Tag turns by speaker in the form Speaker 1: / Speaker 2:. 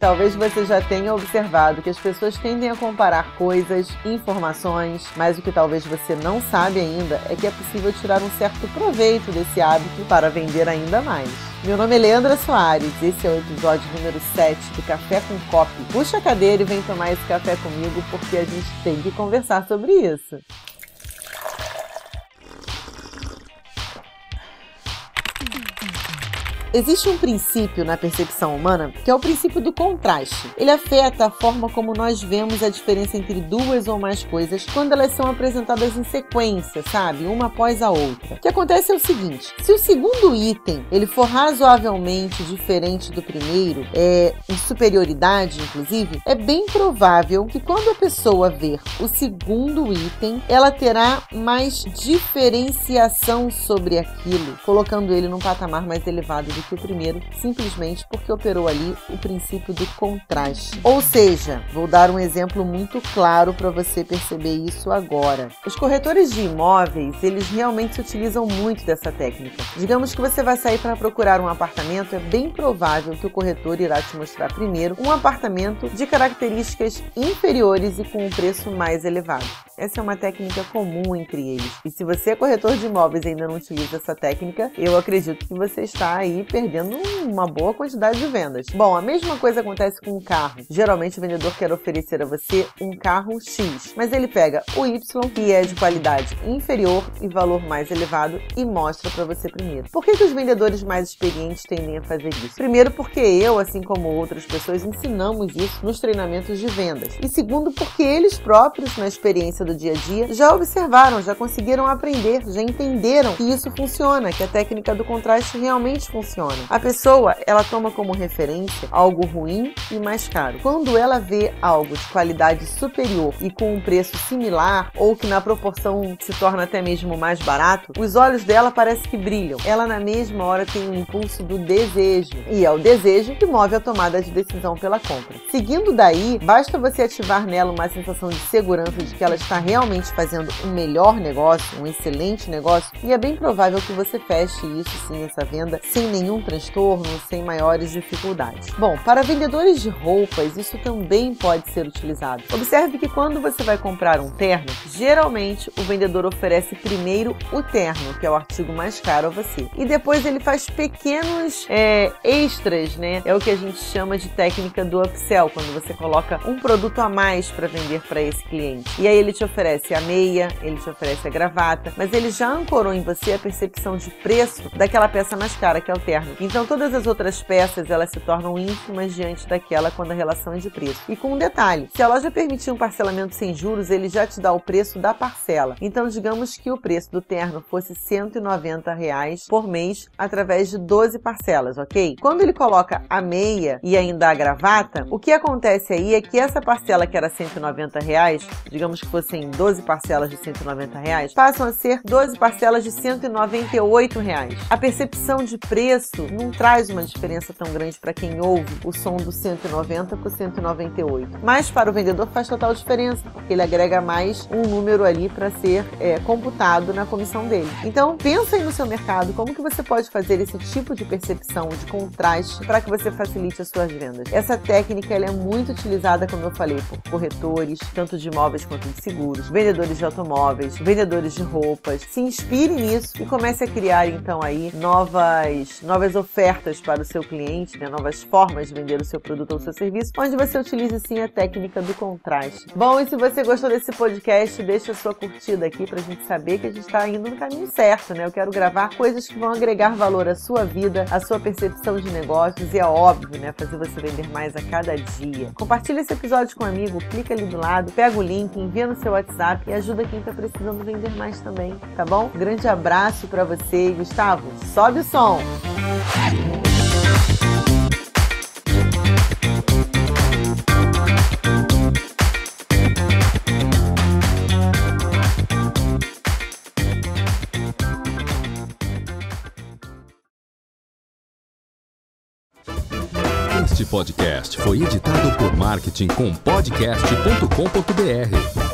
Speaker 1: Talvez você já tenha observado que as pessoas tendem a comparar coisas, informações, mas o que talvez você não sabe ainda é que é possível tirar um certo proveito desse hábito para vender ainda mais. Meu nome é Leandra Soares, esse é o episódio número 7 do Café com Cop. Puxa a cadeira e vem tomar esse café comigo porque a gente tem que conversar sobre isso. Existe um princípio na percepção humana que é o princípio do contraste. Ele afeta a forma como nós vemos a diferença entre duas ou mais coisas quando elas são apresentadas em sequência, sabe? Uma após a outra. O que acontece é o seguinte: se o segundo item ele for razoavelmente diferente do primeiro, é, em superioridade, inclusive, é bem provável que quando a pessoa ver o segundo item, ela terá mais diferenciação sobre aquilo, colocando ele num patamar mais elevado do que o primeiro, simplesmente porque operou ali o princípio do contraste. Ou seja, vou dar um exemplo muito claro para você perceber isso agora. Os corretores de imóveis, eles realmente se utilizam muito dessa técnica. Digamos que você vai sair para procurar um apartamento, é bem provável que o corretor irá te mostrar primeiro um apartamento de características inferiores e com um preço mais elevado. Essa é uma técnica comum entre eles. E se você é corretor de imóveis e ainda não utiliza essa técnica, eu acredito que você está aí perdendo uma boa quantidade de vendas. Bom, a mesma coisa acontece com um carro. Geralmente o vendedor quer oferecer a você um carro X, mas ele pega o Y, que é de qualidade inferior e valor mais elevado, e mostra para você primeiro. Por que, que os vendedores mais experientes tendem a fazer isso? Primeiro, porque eu, assim como outras pessoas, ensinamos isso nos treinamentos de vendas. E segundo, porque eles próprios, na experiência do dia a dia, já observaram, já conseguiram aprender, já entenderam que isso funciona, que a técnica do contraste realmente funciona. A pessoa, ela toma como referência algo ruim e mais caro. Quando ela vê algo de qualidade superior e com um preço similar ou que na proporção se torna até mesmo mais barato, os olhos dela parece que brilham. Ela na mesma hora tem um impulso do desejo e é o desejo que move a tomada de decisão pela compra. Seguindo daí, basta você ativar nela uma sensação de segurança de que ela está realmente fazendo um melhor negócio, um excelente negócio, e é bem provável que você feche isso sim, essa venda, sem nenhum nenhum transtorno, sem maiores dificuldades. Bom, para vendedores de roupas, isso também pode ser utilizado. Observe que quando você vai comprar um terno, geralmente o vendedor oferece primeiro o terno, que é o artigo mais caro a você, e depois ele faz pequenos é, extras, né? É o que a gente chama de técnica do upsell, quando você coloca um produto a mais para vender para esse cliente. E aí ele te oferece a meia, ele te oferece a gravata, mas ele já ancorou em você a percepção de preço daquela peça mais cara, que é o terno. Então todas as outras peças elas se tornam ínfimas diante daquela quando a relação é de preço. E com um detalhe, se a loja permitir um parcelamento sem juros, ele já te dá o preço da parcela. Então digamos que o preço do terno fosse 190 reais por mês através de 12 parcelas, ok? Quando ele coloca a meia e ainda a gravata, o que acontece aí é que essa parcela que era 190 reais, digamos que fossem 12 parcelas de 190 reais, passam a ser 12 parcelas de 198 reais. A percepção de preço não traz uma diferença tão grande para quem ouve o som do 190 para o 198. Mas para o vendedor faz total diferença, porque ele agrega mais um número ali para ser é, computado na comissão dele. Então pensa aí no seu mercado, como que você pode fazer esse tipo de percepção, de contraste, para que você facilite as suas vendas. Essa técnica ela é muito utilizada, como eu falei, por corretores, tanto de imóveis quanto de seguros, vendedores de automóveis, vendedores de roupas. Se inspire nisso e comece a criar então aí novas, novas ofertas para o seu cliente, né, novas formas de vender o seu produto ou seu serviço, onde você utilize sim a técnica do contraste. Bom, e se você gostou desse podcast, deixa a sua curtida aqui para a gente saber que a gente está indo no caminho certo, né? Eu quero gravar coisas que vão agregar valor à sua vida, à sua percepção de negócios e é óbvio, né, fazer você vender mais a cada dia. Compartilha esse episódio com um amigo, clica ali do lado, pega o link, envia no seu WhatsApp e ajuda quem está precisando vender mais também, tá bom? grande abraço para você, Gustavo. Sobe o som.
Speaker 2: Este podcast foi editado por marketing com podcast.com.br.